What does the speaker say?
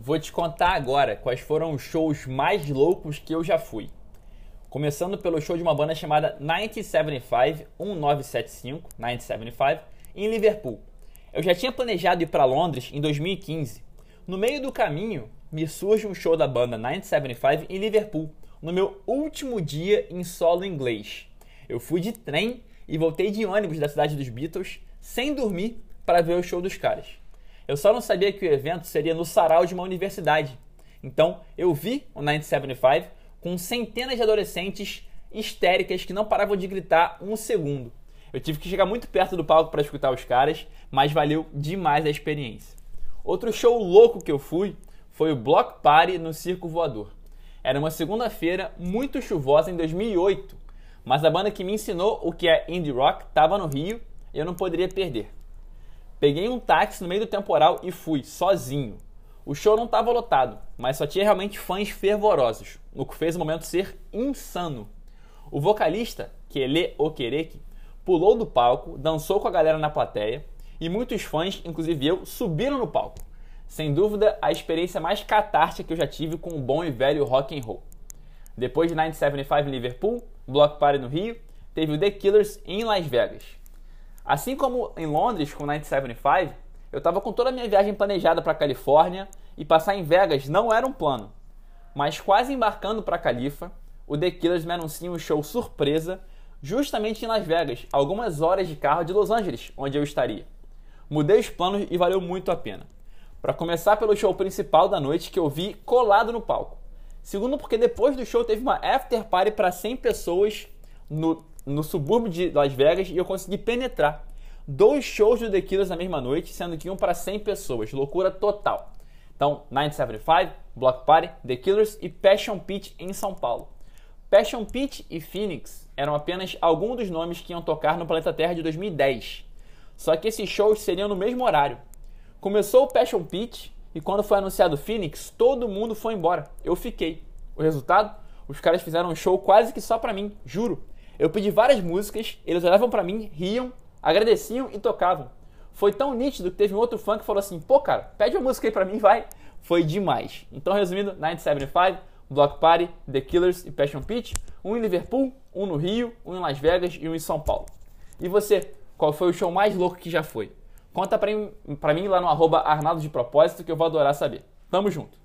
Vou te contar agora quais foram os shows mais loucos que eu já fui. Começando pelo show de uma banda chamada 1975, 1975, 1975, em Liverpool. Eu já tinha planejado ir para Londres em 2015. No meio do caminho, me surge um show da banda 1975 em Liverpool, no meu último dia em solo inglês. Eu fui de trem e voltei de ônibus da cidade dos Beatles, sem dormir, para ver o show dos caras. Eu só não sabia que o evento seria no sarau de uma universidade. Então, eu vi o 1975 com centenas de adolescentes histéricas que não paravam de gritar um segundo. Eu tive que chegar muito perto do palco para escutar os caras, mas valeu demais a experiência. Outro show louco que eu fui foi o Block Party no Circo Voador. Era uma segunda-feira muito chuvosa em 2008, mas a banda que me ensinou o que é indie rock estava no Rio e eu não poderia perder. Peguei um táxi no meio do temporal e fui, sozinho. O show não estava lotado, mas só tinha realmente fãs fervorosos, o que fez o momento ser insano. O vocalista, Kele Okereke, pulou do palco, dançou com a galera na plateia e muitos fãs, inclusive eu, subiram no palco. Sem dúvida, a experiência mais catártica que eu já tive com o bom e velho rock and roll. Depois de 1975 em Liverpool, Block Party no Rio, teve o The Killers em Las Vegas. Assim como em Londres com 1975, eu estava com toda a minha viagem planejada para a Califórnia e passar em Vegas não era um plano. Mas quase embarcando para Califa, o The Killers me anuncia um show surpresa justamente em Las Vegas, algumas horas de carro de Los Angeles, onde eu estaria. Mudei os planos e valeu muito a pena. Para começar pelo show principal da noite que eu vi colado no palco. Segundo, porque depois do show teve uma after party para 100 pessoas no, no subúrbio de Las Vegas e eu consegui penetrar. Dois shows do The Killers na mesma noite, sendo que um para 100 pessoas. Loucura total. Então, 975, Block Party, The Killers e Passion Pit em São Paulo. Passion Pit e Phoenix eram apenas alguns dos nomes que iam tocar no Planeta Terra de 2010. Só que esses shows seriam no mesmo horário. Começou o Passion Pit e quando foi anunciado o Phoenix, todo mundo foi embora. Eu fiquei. O resultado? Os caras fizeram um show quase que só pra mim, juro. Eu pedi várias músicas, eles olhavam para mim, riam, agradeciam e tocavam. Foi tão nítido que teve um outro fã que falou assim: pô, cara, pede uma música aí pra mim, vai. Foi demais. Então, resumindo, 975, Block Party, The Killers e Passion Pit, um em Liverpool, um no Rio, um em Las Vegas e um em São Paulo. E você, qual foi o show mais louco que já foi? Conta pra mim, pra mim lá no arroba Arnaldo de Propósito que eu vou adorar saber. Tamo junto!